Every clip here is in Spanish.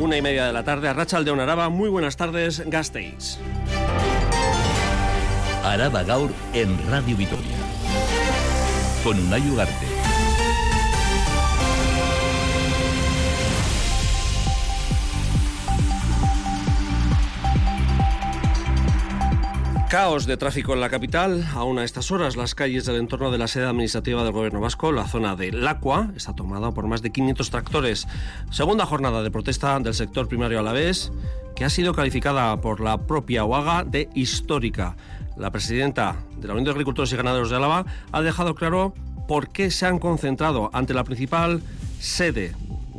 Una y media de la tarde, Arracha de Araba. Muy buenas tardes, Gasteiz. Araba Gaur en Radio Vitoria. Con Unai Ugarte. Caos de tráfico en la capital. Aún a estas horas, las calles del entorno de la sede administrativa del Gobierno Vasco, la zona de Lacua, está tomada por más de 500 tractores. Segunda jornada de protesta del sector primario a la vez, que ha sido calificada por la propia UAGA de histórica. La presidenta de la Unión de Agricultores y Ganaderos de Álava ha dejado claro por qué se han concentrado ante la principal sede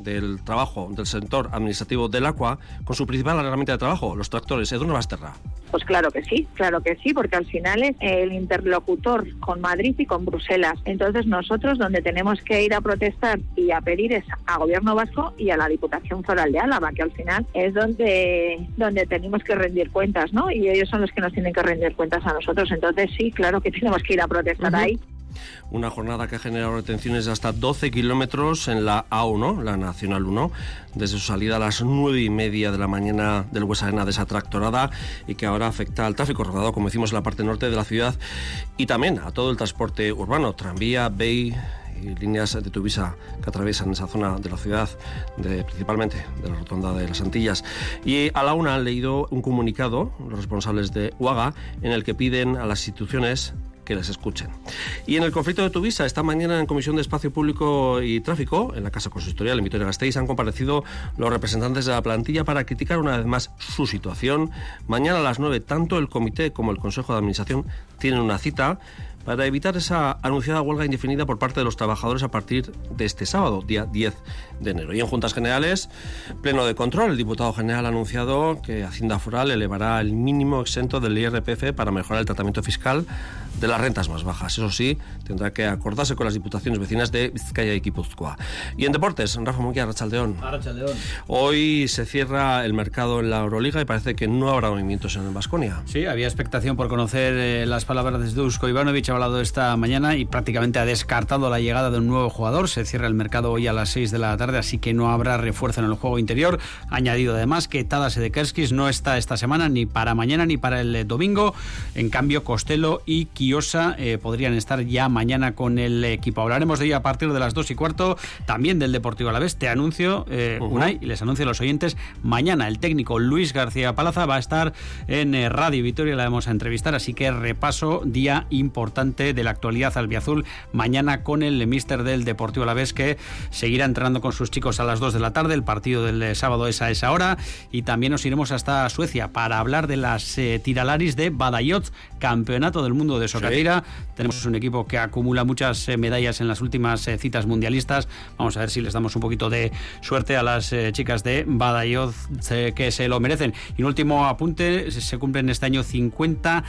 del trabajo del sector administrativo del agua con su principal herramienta de trabajo, los tractores. Edurne Basterra. Pues claro que sí, claro que sí, porque al final es el interlocutor con Madrid y con Bruselas. Entonces nosotros donde tenemos que ir a protestar y a pedir es a Gobierno Vasco y a la Diputación Foral de Álava, que al final es donde, donde tenemos que rendir cuentas, ¿no? Y ellos son los que nos tienen que rendir cuentas a nosotros. Entonces sí, claro que tenemos que ir a protestar ahí. Una jornada que ha generado retenciones de hasta 12 kilómetros en la A1, la Nacional 1, desde su salida a las 9 y media de la mañana del Huesarena de esa tractorada y que ahora afecta al tráfico rodado, como decimos, en la parte norte de la ciudad y también a todo el transporte urbano, tranvía, BEI y líneas de Tuvisa que atraviesan esa zona de la ciudad, principalmente de la rotonda de las Antillas. Y a la una han leído un comunicado, los responsables de UAGA, en el que piden a las instituciones que les escuchen. Y en el conflicto de Tuvisa, esta mañana en Comisión de Espacio Público y Tráfico, en la Casa Consistorial en Vitoria-Gasteiz, han comparecido los representantes de la plantilla para criticar una vez más su situación. Mañana a las 9, tanto el comité como el Consejo de Administración tienen una cita para evitar esa anunciada huelga indefinida por parte de los trabajadores a partir de este sábado, día 10 de enero. Y en Juntas Generales, pleno de control, el diputado general ha anunciado que Hacienda Foral elevará el mínimo exento del IRPF para mejorar el tratamiento fiscal de las rentas más bajas. Eso sí, tendrá que acordarse con las diputaciones vecinas de Vizcaya y Guipúzcoa. Y en deportes, Rafa Munguía, Rachaldeón. Hoy se cierra el mercado en la Euroliga y parece que no habrá movimientos en Vasconia. Sí, había expectación por conocer eh, las palabras de Dusko Ivanovic, ha hablado esta mañana y prácticamente ha descartado la llegada de un nuevo jugador. Se cierra el mercado hoy a las 6 de la tarde, así que no habrá refuerzo en el juego interior. Ha añadido además que Tadas Edekerskis no está esta semana ni para mañana ni para el domingo. En cambio, Costello y Eh, podrían estar ya mañana con el equipo. Hablaremos de ello a partir de las 2 y cuarto, también del Deportivo Alavés. Te anuncio, eh, Unai, y les anuncio a los oyentes, mañana el técnico Luis García Palaza va a estar en eh, Radio Vitoria, la vamos a entrevistar, así que repaso, día importante de la actualidad albiazul, mañana con el mister del Deportivo Alavés que seguirá entrenando con sus chicos a las 2 de la tarde, el partido del sábado es a esa hora, y también nos iremos hasta Suecia para hablar de las tiralaris de Badayot, campeonato del mundo de tenemos un equipo que acumula muchas eh, medallas en las últimas eh, citas mundialistas. Vamos a ver si les damos un poquito de suerte a las eh, chicas de Badajoz que se lo merecen. Y un último apunte, se cumplen este año 50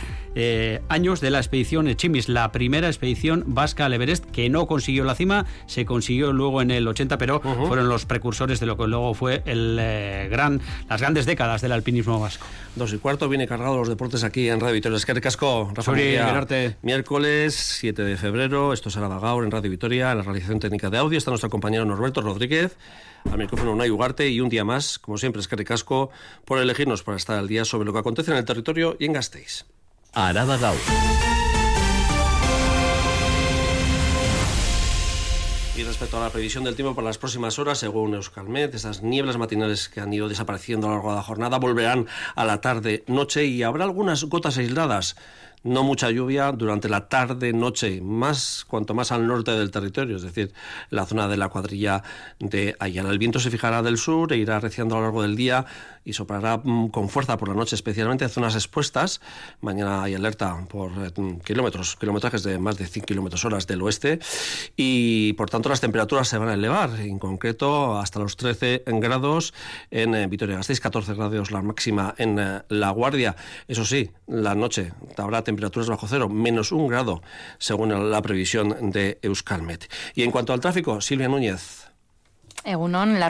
años de la expedición Chimis, la primera expedición vasca al Everest que no consiguió la cima, se consiguió luego en el 80, pero fueron los precursores de lo que luego fue el gran, las grandes décadas del alpinismo vasco. Dos y cuarto viene cargado los deportes aquí en Radio Victoria. Es que Casco, Miércoles 7 de febrero, esto será Vagaur en Radio Vitoria, en la realización técnica de audio. Está nuestro compañero Norberto Rodríguez, al micrófono Unai Ugarte. Y un día más, como siempre, es que Casco por elegirnos para estar al día sobre lo que acontece en el territorio y en Gasteiz. Araba Gaur. Y respecto a la previsión del tiempo para las próximas horas, según Euskalmet, esas nieblas matinales que han ido desapareciendo a lo largo de la jornada volverán a la tarde-noche y habrá algunas gotas aisladas no mucha lluvia durante la tarde, noche, más cuanto más al norte del territorio, es decir, la zona de la cuadrilla de Ayala. El viento se fijará del sur e irá arreciando a lo largo del día y soplará mm, con fuerza por la noche, especialmente en zonas expuestas. Mañana hay alerta por eh, kilómetros, kilometrajes de más de 100 kilómetros horas del oeste y por tanto las temperaturas se van a elevar, en concreto hasta los 13 grados en eh, Vitoria-Gasteiz, 14 grados la máxima en eh, La Guardia. Eso sí, la noche habrá temperaturas bajo cero, menos un grado, según la previsión de Euskalmet. Y en cuanto al tráfico, Silvia Núñez. Egunon, la,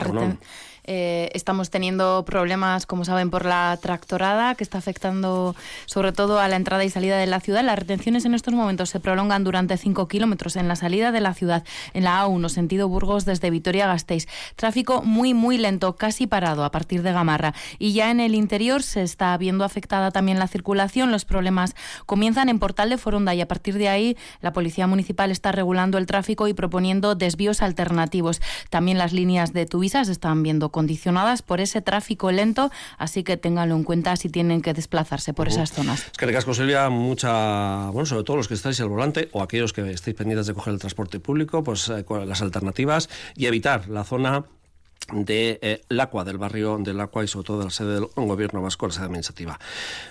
Eh, estamos teniendo problemas, como saben, por la tractorada que está afectando sobre todo a la entrada y salida de la ciudad. Las retenciones en estos momentos se prolongan durante 5 kilómetros en la salida de la ciudad, en la A1, sentido Burgos desde Vitoria-Gasteiz. Tráfico muy, muy lento, casi parado a partir de Gamarra. Y ya en el interior se está viendo afectada también la circulación. Los problemas comienzan en Portal de Foronda y a partir de ahí la Policía Municipal está regulando el tráfico y proponiendo desvíos alternativos. También las líneas de Tuvisa se están viendo condicionadas por ese tráfico lento, así que ténganlo en cuenta si tienen que desplazarse por esas zonas. Es que recasco, Silvia, mucha, bueno, sobre todo los que estáis al volante o aquellos que estáis pendientes de coger el transporte público, pues eh, las alternativas y evitar la zona de eh, Lacua, del barrio del Lacua y sobre todo de la sede del gobierno vasco, la sede administrativa.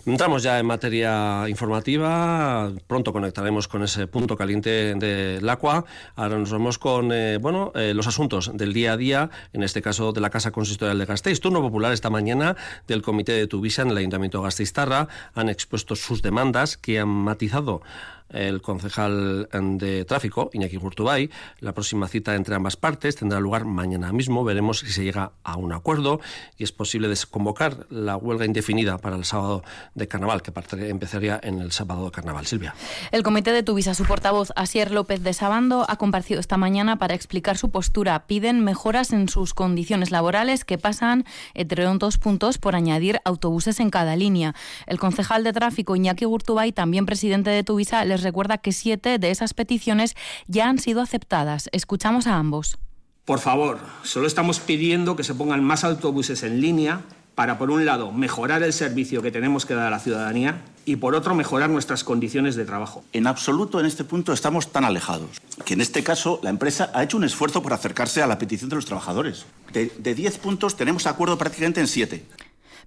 Entramos ya en materia informativa, pronto conectaremos con ese punto caliente de Lacua. Ahora nos vamos con eh, bueno, eh, los asuntos del día a día, en este caso de la Casa Consistorial de Gasteiz. Turno popular esta mañana del Comité de Tuvisa en el Ayuntamiento de Gasteiz-Tarra han expuesto sus demandas que han matizado el concejal de tráfico, Iñaki Gurtubay. La próxima cita entre ambas partes tendrá lugar mañana mismo. Veremos si se llega a un acuerdo y es posible desconvocar la huelga indefinida para el sábado de carnaval, que empezaría en el sábado de carnaval. Silvia. El comité de Tuvisa, su portavoz, Asier López de Sabando, ha comparecido esta mañana para explicar su postura. Piden mejoras en sus condiciones laborales que pasan, entre dos puntos, por añadir autobuses en cada línea. El concejal de tráfico, Iñaki Gurtubay, también presidente de Tuvisa, les recuerda que siete de esas peticiones ya han sido aceptadas. Escuchamos a ambos. Por favor, solo estamos pidiendo que se pongan más autobuses en línea para, por un lado, mejorar el servicio que tenemos que dar a la ciudadanía y, por otro, mejorar nuestras condiciones de trabajo. En absoluto, en este punto, estamos tan alejados que, en este caso, la empresa ha hecho un esfuerzo por acercarse a la petición de los trabajadores. De 10 puntos tenemos acuerdo prácticamente en 7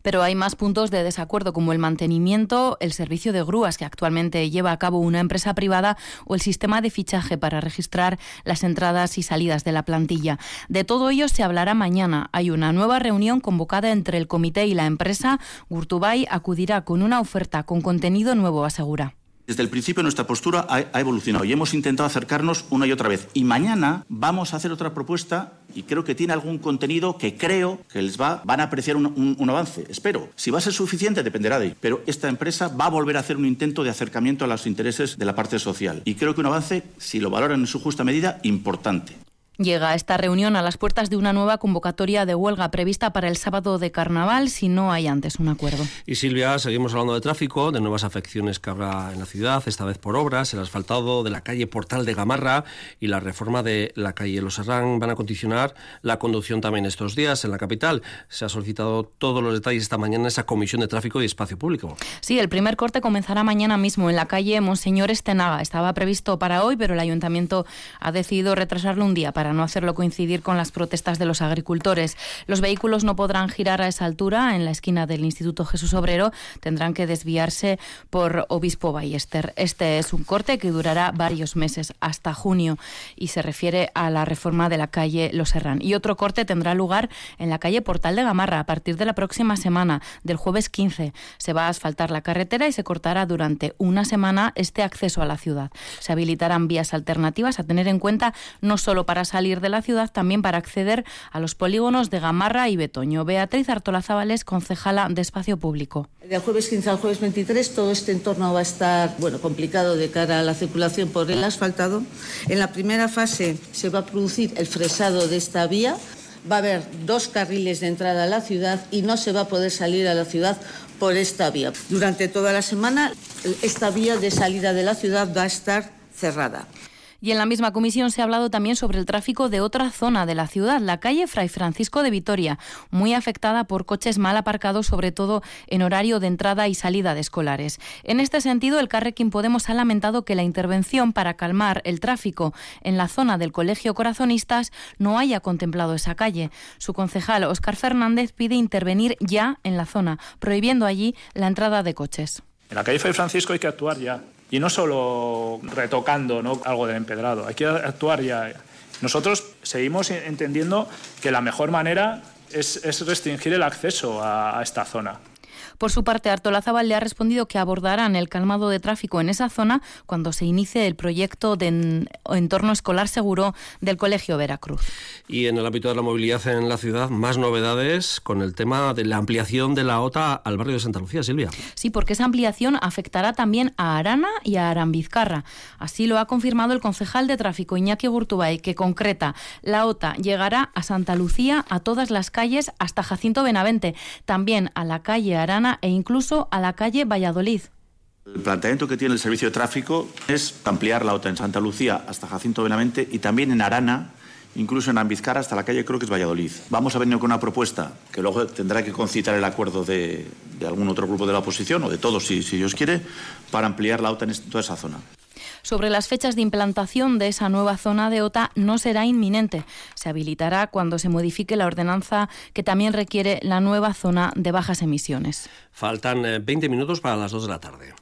pero hay más puntos de desacuerdo como el mantenimiento, el servicio de grúas que actualmente lleva a cabo una empresa privada o el sistema de fichaje para registrar las entradas y salidas de la plantilla. De todo ello se hablará mañana. Hay una nueva reunión convocada entre el comité y la empresa. Gurtubay acudirá con una oferta con contenido nuevo, asegura. Desde el principio nuestra postura ha, evolucionado y hemos intentado acercarnos una y otra vez. Y mañana vamos a hacer otra propuesta y creo que tiene algún contenido que creo que les va, van a apreciar un, un, avance. Espero. Si va a ser suficiente dependerá de ahí. Pero esta empresa va a volver a hacer un intento de acercamiento a los intereses de la parte social. Y creo que un avance, si lo valoran en su justa medida, importante. Llega esta reunión a las puertas de una nueva convocatoria de huelga prevista para el sábado de carnaval si no hay antes un acuerdo. Y Silvia, seguimos hablando de tráfico, de nuevas afecciones que habrá en la ciudad, esta vez por obras, el asfaltado de la calle Portal de Gamarra y la reforma de la calle Los Herrán van a condicionar la conducción también estos días en la capital. Se ha solicitado todos los detalles esta mañana en esa comisión de tráfico y espacio público. Sí, el primer corte comenzará mañana mismo en la calle Monseñor Estenaga. Estaba previsto para hoy, pero el ayuntamiento ha decidido retrasarlo un día para no hacerlo coincidir con las protestas de los agricultores. Los vehículos no podrán girar a esa altura en la esquina del Instituto Jesús Obrero, tendrán que desviarse por Obispo Ballester. Este es un corte que durará varios meses, hasta junio, y se refiere a la reforma de la calle Los Serrán. Y otro corte tendrá lugar en la calle Portal de Gamarra a partir de la próxima semana, del jueves 15. Se va a asfaltar la carretera y se cortará durante una semana este acceso a la ciudad. Se habilitarán vías alternativas a tener en cuenta no solo para salir de la ciudad, también para acceder a los polígonos de Gamarra y Betoño. Beatriz Artolazabales, concejala de Espacio Público. Del jueves 15 al jueves 23 todo este entorno va a estar bueno, complicado de cara a la circulación por el asfaltado. En la primera fase se va a producir el fresado de esta vía. Va a haber dos carriles de entrada a la ciudad y no se va a poder salir a la ciudad por esta vía. Durante toda la semana esta vía de salida de la ciudad va a estar cerrada. Y en la misma comisión se ha hablado también sobre el tráfico de otra zona de la ciudad, la calle Fray Francisco de Vitoria, muy afectada por coches mal aparcados, sobre todo en horario de entrada y salida de escolares. En este sentido, el Carrequín Podemos ha lamentado que la intervención para calmar el tráfico en la zona del Colegio Corazonistas no haya contemplado esa calle. Su concejal, Óscar Fernández, pide intervenir ya en la zona, prohibiendo allí la entrada de coches. En la calle Fray Francisco hay que actuar ya y no solo retocando algo del empedrado, hay que actuar ya. Nosotros seguimos entendiendo que la mejor manera es, restringir el acceso a esta zona. Por su parte, Artolazabal le ha respondido que abordarán el calmado de tráfico en esa zona cuando se inicie el proyecto de entorno escolar seguro del Colegio Veracruz. Y en el ámbito de la movilidad en la ciudad, más novedades con el tema de la ampliación de la OTA al barrio de Santa Lucía, Silvia. Sí, porque esa ampliación afectará también a Arana y a Arambizcarra. Así lo ha confirmado el concejal de tráfico Iñaki Gurtubay, que concreta, la OTA llegará a Santa Lucía, a todas las calles hasta Jacinto Benavente, también a la calle Arana e incluso a la calle Valladolid. El planteamiento que tiene el servicio de tráfico es ampliar la OTA en Santa Lucía hasta Jacinto Benavente y también en Arana, incluso en Ambizcara hasta la calle creo que es Valladolid. Vamos a venir con una propuesta que luego tendrá que concitar el acuerdo de, de algún otro grupo de la oposición o de todos si, si Dios quiere para ampliar la OTA en toda esa zona. Sobre las fechas de implantación de esa nueva zona de OTA no será inminente. Se habilitará cuando se modifique la ordenanza que también requiere la nueva zona de bajas emisiones. Faltan 20 minutos para las 2 de la tarde.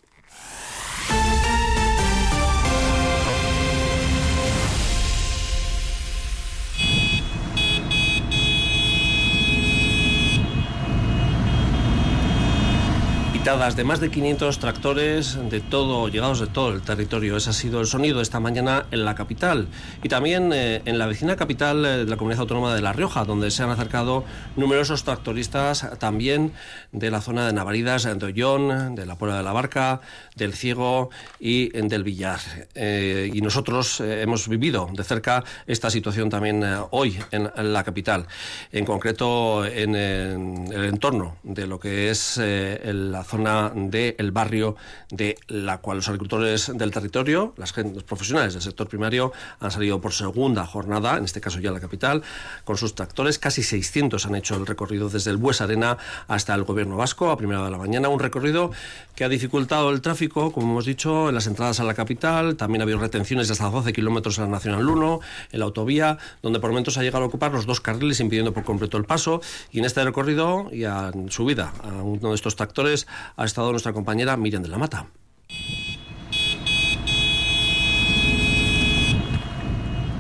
De más de 500 tractores de todo, llegados de todo el territorio. Ese ha sido el sonido esta mañana en la capital y también eh, en la vecina capital eh, de la comunidad autónoma de La Rioja, donde se han acercado numerosos tractoristas también de la zona de Navaridas, de Ollón, de la Puebla de la Barca, del Ciego y del Villar. Eh, y nosotros hemos vivido de cerca esta situación también hoy en, en, la capital, en concreto en, en, el entorno de lo que es la zona del barrio de la cual los agricultores del territorio, las los profesionales del sector primario, han salido por segunda jornada, en este caso ya la capital, con sus tractores. Casi 600 han hecho el recorrido desde el Bues Arena hasta el gobierno vasco a primera de la mañana. Un recorrido que ha dificultado el tráfico, como hemos dicho, en las entradas a la capital. También ha habido retenciones de hasta 12 kilómetros en la Nacional 1, en la autovía, donde por momentos ha llegado a ocupar los dos carriles, impidiendo por completo el paso. Y en este recorrido y a subida a uno de estos tractores ha estado nuestra compañera Miriam de la Mata.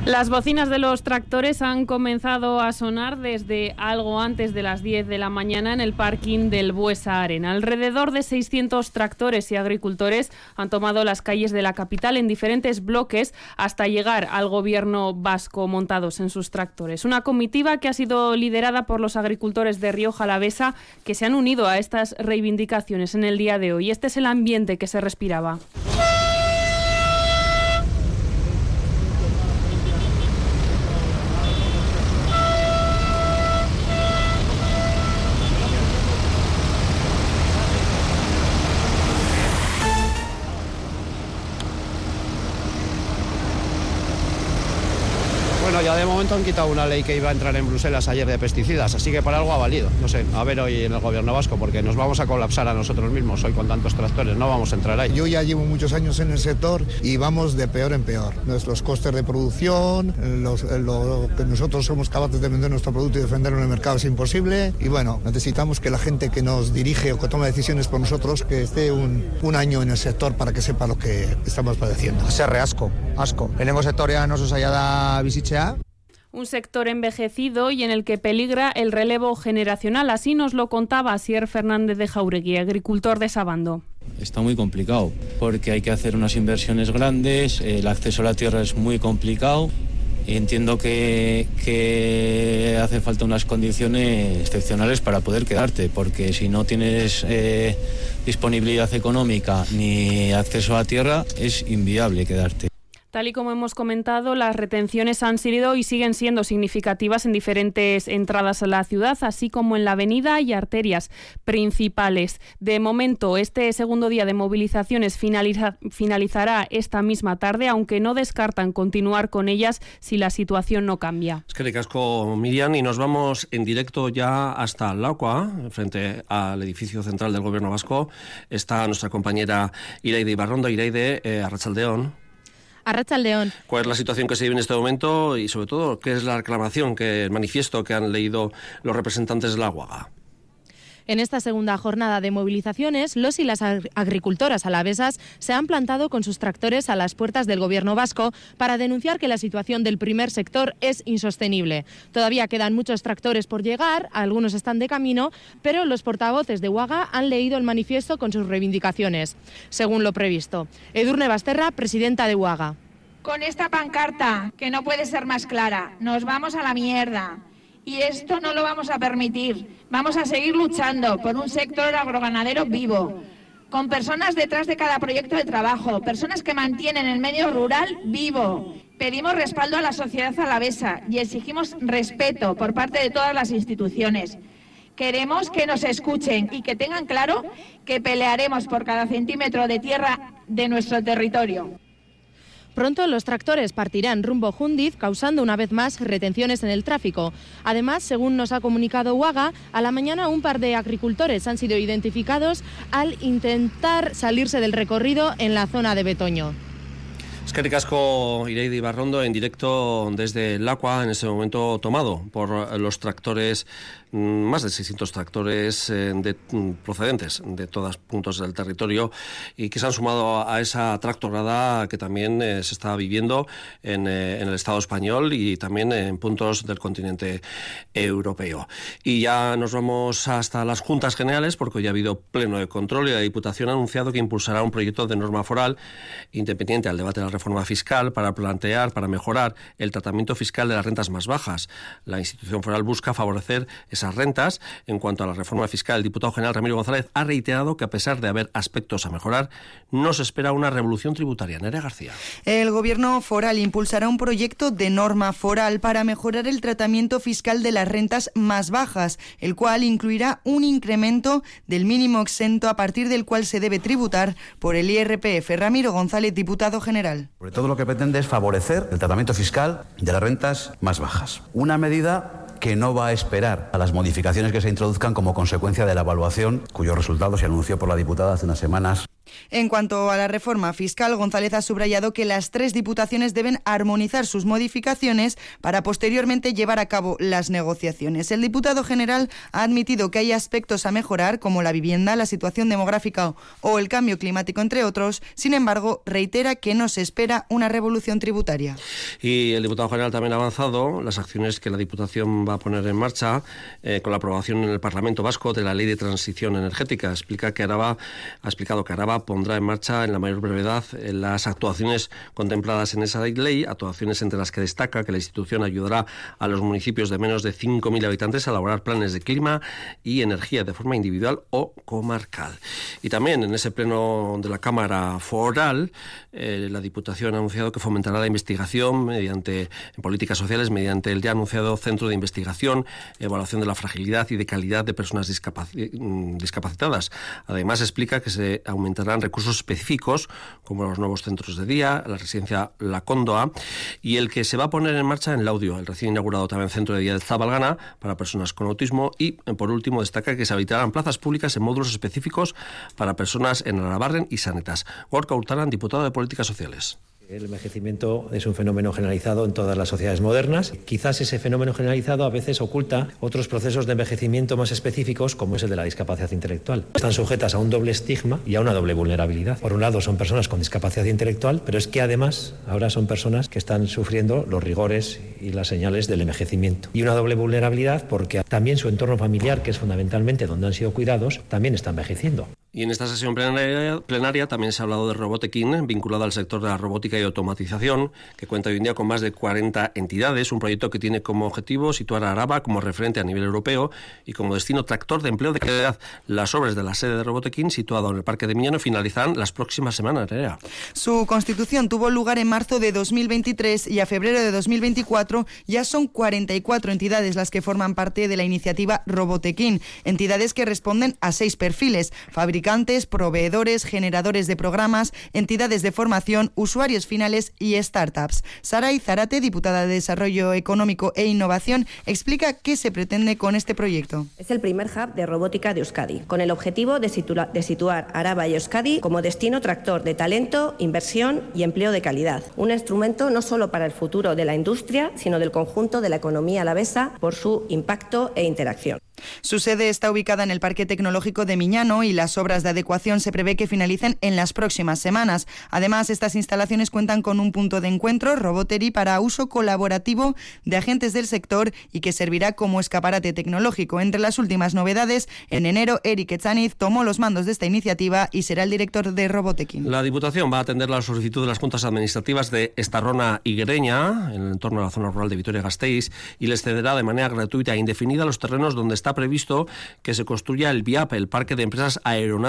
Las bocinas de los tractores han comenzado a sonar desde algo antes de las 10 de la mañana en el parking del Buesa Arena. Alrededor de 600 tractores y agricultores han tomado las calles de la capital en diferentes bloques hasta llegar al gobierno vasco montados en sus tractores. Una comitiva que ha sido liderada por los agricultores de Rioja Alavesa que se han unido a estas reivindicaciones en el día de hoy. Este es el ambiente que se respiraba. Quitado una ley que iba a entrar en Bruselas ayer de pesticidas, así que para algo ha valido. No sé, a ver hoy en el gobierno vasco, porque nos vamos a colapsar a nosotros mismos hoy con tantos tractores, no vamos a entrar ahí. Yo ya llevo muchos años en el sector y vamos de peor en peor. Nuestros costes de producción, los, lo que nosotros somos capaces de vender nuestro producto y defenderlo en el mercado es imposible. Y bueno, necesitamos que la gente que nos dirige o que toma decisiones por nosotros, que esté un, un año en el sector para que sepa lo que estamos padeciendo. Se asco, asko. Lehenengo sektorean oso zaila da bizitzea, un sector envejecido y en el que peligra el relevo generacional. Así nos lo contaba Sier Fernández de Jauregui, agricultor de Sabando. Está muy complicado porque hay que hacer unas inversiones grandes, el acceso a la tierra es muy complicado entiendo que, que hace falta unas condiciones excepcionales para poder quedarte, porque si no tienes eh, disponibilidad económica ni acceso a tierra es inviable quedarte. Tal y como hemos comentado, las retenciones han sido y siguen siendo significativas en diferentes entradas a la ciudad, así como en la avenida y arterias principales. De momento, este segundo día de movilizaciones finalizará esta misma tarde, aunque no descartan continuar con ellas si la situación no cambia. Es que le casco, Miriam, y nos vamos en directo ya hasta Lauca, frente al edificio central del Gobierno vasco. Está nuestra compañera Ireide Ibarrondo. Ireide, eh, Arrachaldeón. ¿Cuál es la situación que se vive en este momento y, sobre todo, qué es la reclamación, que, el manifiesto que han leído los representantes de la UAGA? En esta segunda jornada de movilizaciones, los y las agricultoras alavesas se han plantado con sus tractores a las puertas del gobierno vasco para denunciar que la situación del primer sector es insostenible. Todavía quedan muchos tractores por llegar, algunos están de camino, pero los portavoces de Huaga han leído el manifiesto con sus reivindicaciones, según lo previsto. Edurne Basterra, presidenta de Huaga. con esta pancarta, que no puede ser más clara, nos vamos a la mierda. Y esto no lo vamos a permitir. Vamos a seguir luchando por un sector agroganadero vivo, con personas detrás de cada proyecto de trabajo, personas que mantienen el medio rural vivo. Pedimos respaldo a la sociedad alavesa y exigimos respeto por parte de todas las instituciones. Queremos que nos escuchen y que tengan claro que pelearemos por cada centímetro de tierra de nuestro territorio. Pronto los tractores partirán rumbo Jundiz, causando una vez más retenciones en el tráfico. Además, según nos ha comunicado Huaga, a la mañana un par de agricultores han sido identificados al intentar salirse del recorrido en la zona de Betoño. Es que Ricasco Ireidi Barrondo en directo desde el Acua, en ese momento tomado por los tractores más de 600 tractores eh, de, mm, procedentes de todos puntos del territorio y que se han sumado a esa tractorada que también eh, se está viviendo en, eh, en, el Estado español y también en puntos del continente europeo. Y ya nos vamos hasta las juntas generales porque hoy ha habido pleno de control y la Diputación ha anunciado que impulsará un proyecto de norma foral independiente al debate de la reforma fiscal para plantear, para mejorar el tratamiento fiscal de las rentas más bajas. La institución foral busca favorecer esas rentas. En cuanto a la reforma fiscal, el diputado general Ramiro González ha reiterado que a pesar de haber aspectos a mejorar, no se espera una revolución tributaria. Nerea García. El gobierno foral impulsará un proyecto de norma foral para mejorar el tratamiento fiscal de las rentas más bajas, el cual incluirá un incremento del mínimo exento a partir del cual se debe tributar por el IRPF. Ramiro González, diputado general. Sobre todo lo que pretende es favorecer el tratamiento fiscal de las rentas más bajas. Una medida que no va a esperar a las modificaciones que se introduzcan como consecuencia de la evaluación, cuyos resultados se anunció por la diputada hace unas semanas en cuanto a la reforma fiscal, González ha subrayado que las tres diputaciones deben armonizar sus modificaciones para posteriormente llevar a cabo las negociaciones. El diputado general ha admitido que hay aspectos a mejorar, como la vivienda, la situación demográfica o el cambio climático, entre otros. Sin embargo, reitera que no se espera una revolución tributaria. Y el diputado general también ha avanzado las acciones que la Diputación va a poner en marcha eh, con la aprobación en el Parlamento Vasco de la Ley de Transición Energética. Explica que ha explicado que Araba pondrá en marcha en la mayor brevedad eh, las actuaciones contempladas en esa ley, actuaciones entre las que destaca que la institución ayudará a los municipios de menos de 5.000 habitantes a elaborar planes de clima y energía de forma individual o comarcal. Y también en ese pleno de la Cámara Foral, eh, la Diputación ha anunciado que fomentará la investigación mediante en políticas sociales mediante el ya anunciado Centro de Investigación, Evaluación de la Fragilidad y de Calidad de Personas mm, Discapacitadas. Además, explica que se aumentará recursos específicos, como los nuevos centros de día, la residencia La Cóndoa, y el que se va a poner en marcha en el audio, el recién inaugurado también centro de día de Zabalgana para personas con autismo, y por último destaca que se habilitarán plazas públicas en módulos específicos para personas en Arabarren y Sanetas. Gorka Hurtaran, diputado de Políticas Sociales. El envejecimiento es un fenómeno generalizado en todas las sociedades modernas. Quizás ese fenómeno generalizado a veces oculta otros procesos de envejecimiento más específicos, como es el de la discapacidad intelectual. Están sujetas a un doble estigma y a una doble vulnerabilidad. Por un lado, son personas con discapacidad intelectual, pero es que además ahora son personas que están sufriendo los rigores y las señales del envejecimiento. Y una doble vulnerabilidad porque también su entorno familiar, que es fundamentalmente donde han sido cuidados, también está envejeciendo. Y en esta sesión plenaria, también se ha hablado de Robotekin, vinculado al sector de la robótica y automatización, que cuenta hoy en día con más de 40 entidades, un proyecto que tiene como objetivo situar a Araba como referente a nivel europeo y como destino tractor de empleo de calidad. Las obras de la sede de Robotekin, situado en el Parque de Miñano, finalizarán las próximas semanas. Su constitución tuvo lugar en marzo de 2023 y a febrero de 2024 ya son 44 entidades las que forman parte de la iniciativa Robotekin, entidades que responden a seis perfiles, fabricantes, proveedores, generadores de programas, entidades de formación, usuarios finales y startups. Saray Zarate, diputada de Desarrollo Económico e Innovación, explica qué se pretende con este proyecto. Es el primer hub de robótica de Euskadi, con el objetivo de, de situar Araba y Euskadi como destino tractor de talento, inversión y empleo de calidad. Un instrumento no solo para el futuro de la industria, sino del conjunto de la economía alavesa por su impacto e interacción. Su sede está ubicada en el Parque Tecnológico de Miñano y las obras de adecuación se prevé que finalicen en las próximas semanas. Además, estas instalaciones cuentan con un punto de encuentro, Robotery, para uso colaborativo de agentes del sector y que servirá como escaparate tecnológico. Entre las últimas novedades, en enero, Eric Echaniz tomó los mandos de esta iniciativa y será el director de Robotequín. La Diputación va a atender la solicitud de las juntas administrativas de Estarrona y Guereña, en el entorno de la zona rural de Vitoria-Gasteiz, y les cederá de manera gratuita e indefinida los terrenos donde está previsto que se construya el VIAP, el Parque de Empresas Aeronáuticas,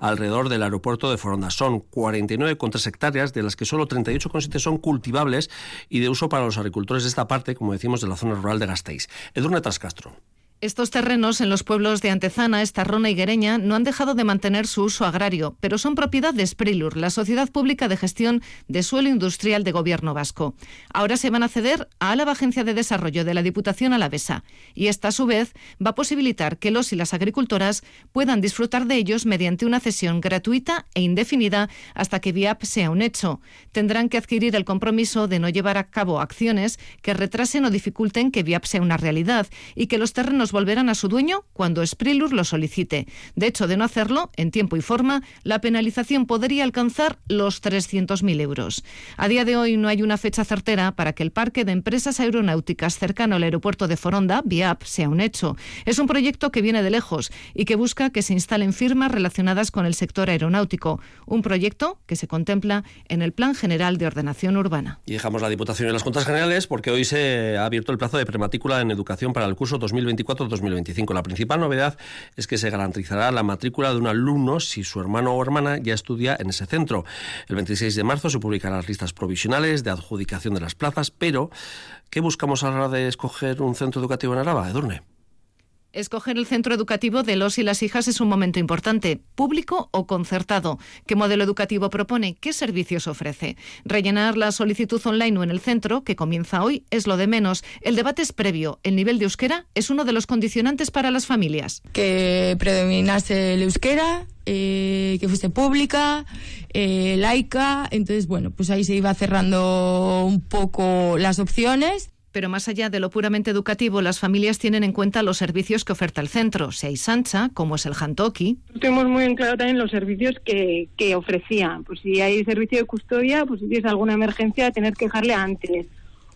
alrededor del aeropuerto de Foronda. Son 49,3 hectáreas, de las que solo 38,7 son cultivables y de uso para los agricultores de esta parte, como decimos, de la zona rural de Gasteiz. Edurne Trascastro. Estos terrenos en los pueblos de Antezana, Estarrona y Guereña no han dejado de mantener su uso agrario, pero son propiedad de Sprilur, la Sociedad Pública de Gestión de Suelo Industrial de Gobierno Vasco. Ahora se van a ceder a Álava Agencia de Desarrollo de la Diputación Alavesa y esta a su vez va a posibilitar que los y las agricultoras puedan disfrutar de ellos mediante una cesión gratuita e indefinida hasta que VIAP sea un hecho. Tendrán que adquirir el compromiso de no llevar a cabo acciones que retrasen o dificulten que VIAP sea una realidad y que los terrenos volverán a su dueño cuando Sprilur lo solicite. De hecho, de no hacerlo, en tiempo y forma, la penalización podría alcanzar los 300.000 euros. A día de hoy no hay una fecha certera para que el parque de empresas aeronáuticas cercano al aeropuerto de Foronda, VIAP, sea un hecho. Es un proyecto que viene de lejos y que busca que se instalen firmas relacionadas con el sector aeronáutico. Un proyecto que se contempla en el Plan General de Ordenación Urbana. Y dejamos la Diputación y las Juntas Generales porque hoy se ha abierto el plazo de prematrícula en educación para el curso 2024 2025. La principal novedad es que se garantizará la matrícula de un alumno si su hermano o hermana ya estudia en ese centro. El 26 de marzo se publicarán las listas provisionales de adjudicación de las plazas, pero ¿qué buscamos a la hora de escoger un centro educativo en Araba, Edurne? Escoger el centro educativo de los y las hijas es un momento importante, público o concertado. ¿Qué modelo educativo propone? ¿Qué servicios ofrece? Rellenar la solicitud online o en el centro, que comienza hoy, es lo de menos. El debate es previo. El nivel de euskera es uno de los condicionantes para las familias. Que predominase el euskera, eh, que fuese pública, eh, laica. Entonces, bueno, pues ahí se iba cerrando un poco las opciones. Pero más allá de lo puramente educativo, las familias tienen en cuenta los servicios que oferta el centro, si hay Sancha, como es el Hantoki. Tenemos muy en claro también los servicios que, que ofrecían. Pues si hay servicio de custodia, pues si tienes alguna emergencia, tener que dejarle antes.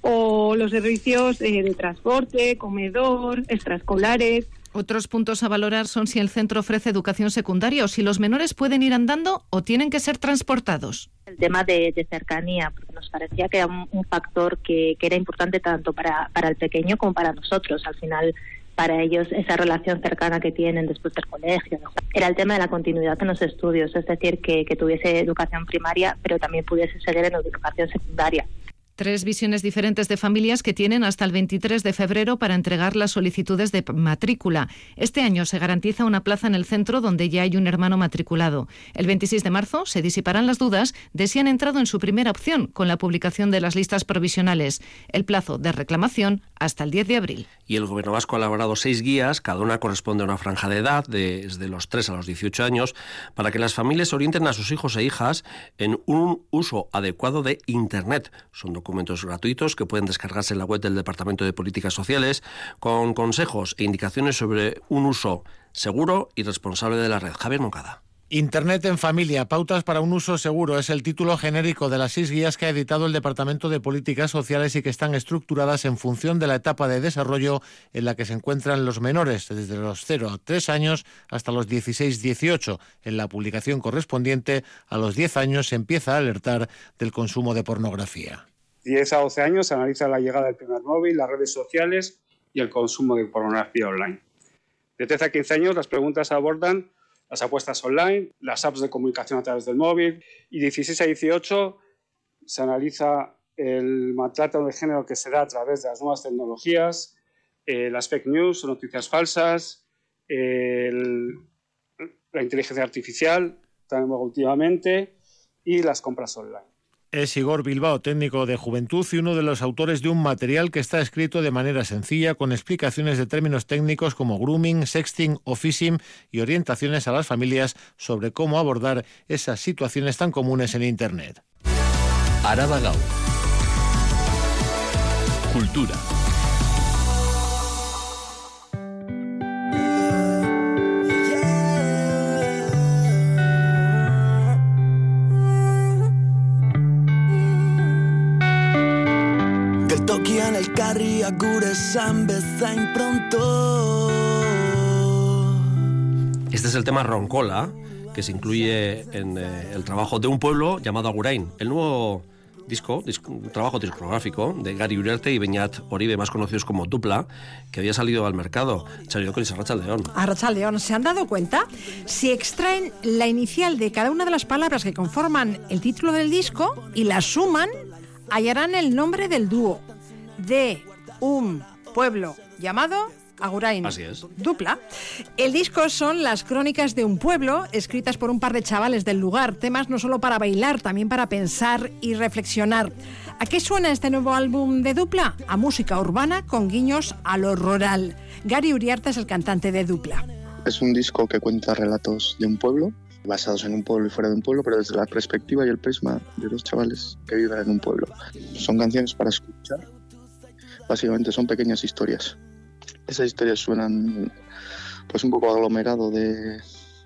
O los servicios eh, de transporte, comedor, extraescolares. Otros puntos a valorar son si el centro ofrece educación secundaria o si los menores pueden ir andando o tienen que ser transportados. El tema de, cercanía, porque nos parecía que era un, factor que, era importante tanto para, el pequeño como para nosotros. Al final, para ellos, esa relación cercana que tienen después del colegio. Era el tema de la continuidad en los estudios, es decir, que, que tuviese educación primaria, pero también pudiese seguir en educación secundaria. Tres visiones diferentes de familias que tienen hasta el 23 de febrero para entregar las solicitudes de matrícula. Este año se garantiza una plaza en el centro donde ya hay un hermano matriculado. El 26 de marzo se disiparán las dudas de si han entrado en su primera opción con la publicación de las listas provisionales. El plazo de reclamación hasta el 10 de abril. Y el Gobierno vasco ha elaborado seis guías, cada una corresponde a una franja de edad, desde los 3 a los 18 años, para que las familias orienten a sus hijos e hijas en un uso adecuado de Internet. Son documentos gratuitos que pueden descargarse en la web del Departamento de Políticas Sociales con consejos e indicaciones sobre un uso seguro y responsable de la red. Javier Moncada. Internet en familia, pautas para un uso seguro es el título genérico de las seis guías que ha editado el Departamento de Políticas Sociales y que están estructuradas en función de la etapa de desarrollo en la que se encuentran los menores, desde los 0 a 3 años hasta los 16-18. En la publicación correspondiente a los 10 años se empieza a alertar del consumo de pornografía. 10 a 12 años se analiza la llegada del primer móvil, las redes sociales y el consumo de pornografía online. De 13 a 15 años las preguntas abordan las apuestas online, las apps de comunicación a través del móvil y 16 a 18 se analiza el maltrato de género que se da a través de las nuevas tecnologías, eh, las fake news, noticias falsas, la inteligencia artificial, también últimamente, y las compras online. Es Igor Bilbao, técnico de juventud y uno de los autores de un material que está escrito de manera sencilla, con explicaciones de términos técnicos como grooming, sexting o phishing y orientaciones a las familias sobre cómo abordar esas situaciones tan comunes en Internet. Araba. Cultura. Gure esan bezain pronto Este es el tema Roncola, que se incluye en eh, el trabajo de un pueblo llamado Agurain. El nuevo disco, trabajo discográfico de Gary Uriarte y Beñat Oribe, más conocidos como Dupla, que había salido al mercado. Chario con Racha León. A Racha León, ¿se han dado cuenta? Si extraen la inicial de cada una de las palabras que conforman el título del disco y la suman, hallarán el nombre del dúo de un pueblo llamado Agurain. Así es. Dupla. El disco son las crónicas de un pueblo, escritas por un par de chavales del lugar. Temas no solo para bailar, también para pensar y reflexionar. ¿A qué suena este nuevo álbum de Dupla? A música urbana con guiños a lo rural. Gary Uriarte es el cantante de Dupla. Es un disco que cuenta relatos de un pueblo, basados en un pueblo y fuera de un pueblo, pero desde la perspectiva y el prisma de los chavales que viven en un pueblo. Son canciones para escuchar. Básicamente son pequeñas historias esas historias suenan pues un poco aglomerado de,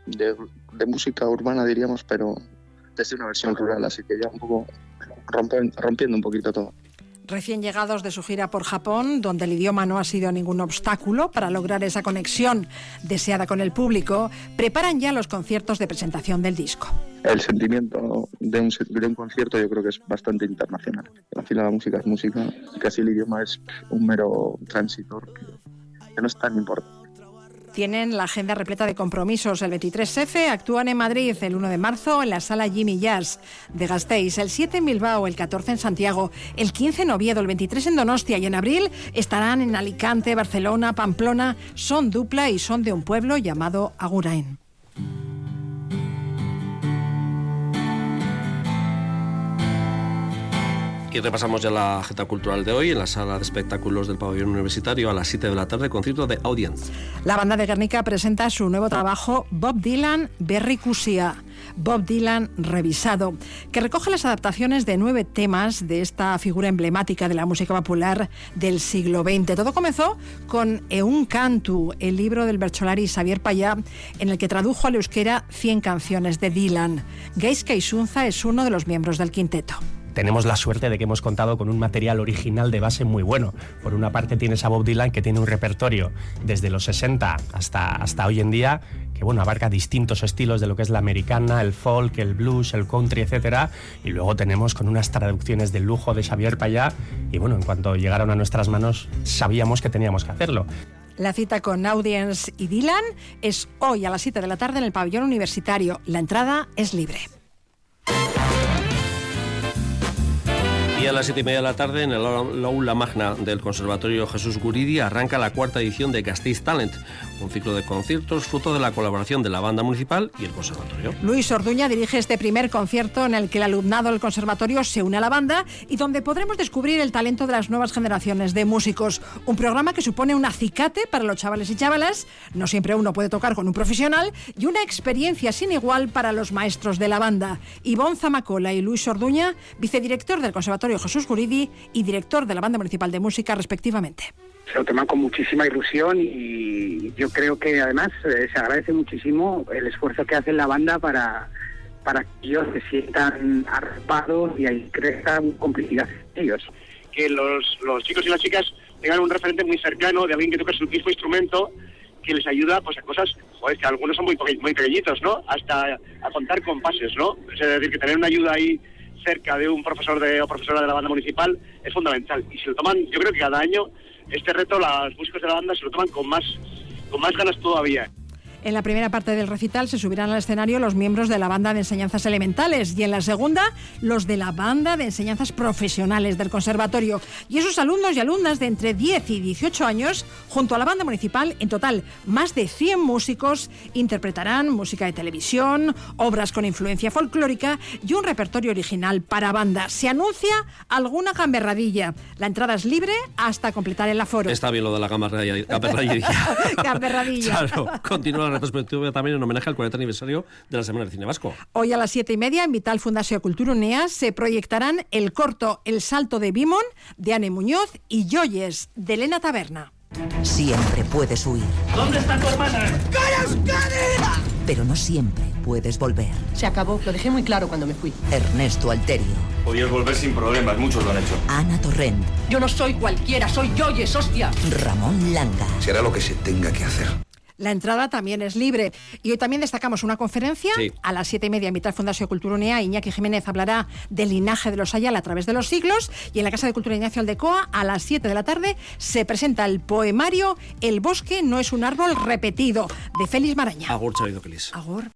de, de, música urbana, diríamos, pero desde una versión rural, así que ya un poco rompen, rompiendo un poquito todo. Recién llegados de su gira por Japón, donde el idioma no ha sido ningún obstáculo para lograr esa conexión deseada con el público, preparan ya los conciertos de presentación del disco. El sentimiento de un, de un concierto yo creo que es bastante internacional. Al final la música es música, casi el idioma es un mero transitor que no es tan importante. Tienen la agenda repleta de compromisos. El 23F actúan en Madrid el 1 de marzo en la sala Jimmy Jazz de Gasteiz, el 7 en Bilbao, el 14 en Santiago, el 15 en Oviedo, el 23 en Donostia y en abril estarán en Alicante, Barcelona, Pamplona. Son dupla y son de un pueblo llamado Agurain. Y repasamos ya la agenda cultural de hoy en la sala de espectáculos del pabellón universitario a las 7 de la tarde, concierto de Audience. La banda de Guernica presenta su nuevo trabajo Bob Dylan Berricusia. Bob Dylan revisado, que recoge las adaptaciones de nueve temas de esta figura emblemática de la música popular del siglo XX. Todo comenzó con Eun Cantu, el libro del Bercholari Xavier Payá, en el que tradujo al euskera 100 canciones de Dylan. Geiska Isunza es uno de los miembros del quinteto tenemos la suerte de que hemos contado con un material original de base muy bueno. Por una parte tienes a Bob Dylan que tiene un repertorio desde los 60 hasta, hasta hoy en día que bueno, abarca distintos estilos de lo que es la americana, el folk, el blues, el country, etc. Y luego tenemos con unas traducciones de lujo de Xavier Payá y bueno, en cuanto llegaron a nuestras manos sabíamos que teníamos que hacerlo. La cita con Audience y Dylan es hoy a las 7 de la tarde en el pabellón universitario. La entrada es libre. Y a las siete y media de la tarde, en el aula magna del Conservatorio Jesús Guridi, arranca la cuarta edición de Gasteiz Talent, un ciclo de conciertos fruto de la colaboración de la banda municipal y el conservatorio. Luis Orduña dirige este primer concierto en el que el alumnado del conservatorio se une a la banda y donde podremos descubrir el talento de las nuevas generaciones de músicos. Un programa que supone un acicate para los chavales y chavalas, no siempre uno puede tocar con un profesional, y una experiencia sin igual para los maestros de la banda. Ivonne Zamacola y Luis Orduña, vicedirector del Conservatorio Jesús Guridi y director de la Banda Municipal de Música, respectivamente. Se lo toman con muchísima ilusión y yo creo que además eh, se agradece muchísimo el esfuerzo que hace la banda para, para que ellos se sientan arropados y ahí crezcan complicidad en ellos. Que los, los chicos y las chicas tengan un referente muy cercano de alguien que toque su mismo instrumento que les ayuda pues a cosas, joder, que algunos son muy, muy pequeñitos, ¿no? Hasta a contar compases, ¿no? Es decir, que tener una ayuda ahí cerca de un profesor de, o profesora de la banda municipal es fundamental. Y se lo toman, yo creo que cada año este reto las músicos de la banda se lo toman con más, con más ganas todavía. En la primera parte del recital se subirán al escenario los miembros de la banda de enseñanzas elementales y en la segunda los de la banda de enseñanzas profesionales del conservatorio. Y esos alumnos y alumnas de entre 10 y 18 años, junto a la banda municipal, en total más de 100 músicos, interpretarán música de televisión, obras con influencia folclórica y un repertorio original para banda. Se anuncia alguna gamberradilla. La entrada es libre hasta completar el aforo. Está bien lo de la gamberradilla. gamberradilla. claro, continúa retrospectiva también en homenaje al 40 aniversario de la Semana del Cine Vasco. Hoy a las siete y media en Vital Fundación Cultura Unea se proyectarán el corto El Salto de Bimon de Anne Muñoz y Joyes de Elena Taberna. Siempre puedes huir. ¿Dónde está tu hermana? ¡Cara pero no siempre puedes volver. Se acabó, lo dejé muy claro cuando me fui. Ernesto Alterio, Podías volver sin problemas, muchos lo han hecho. Ana Torrent, Yo no soy cualquiera, soy Yoyes, hostia. Ramón Langa. Será lo que se tenga que hacer. La entrada también es libre. Y hoy también destacamos una conferencia Sí. a las siete y media en Mitad Fundación Cultura Unea. Iñaki Jiménez hablará del linaje de los Ayala a través de los siglos. Y en la Casa de Cultura Ignacio Aldecoa, a las 7 de la tarde, se presenta el poemario El bosque no es un árbol repetido, de Félix Maraña. Agur. Agur.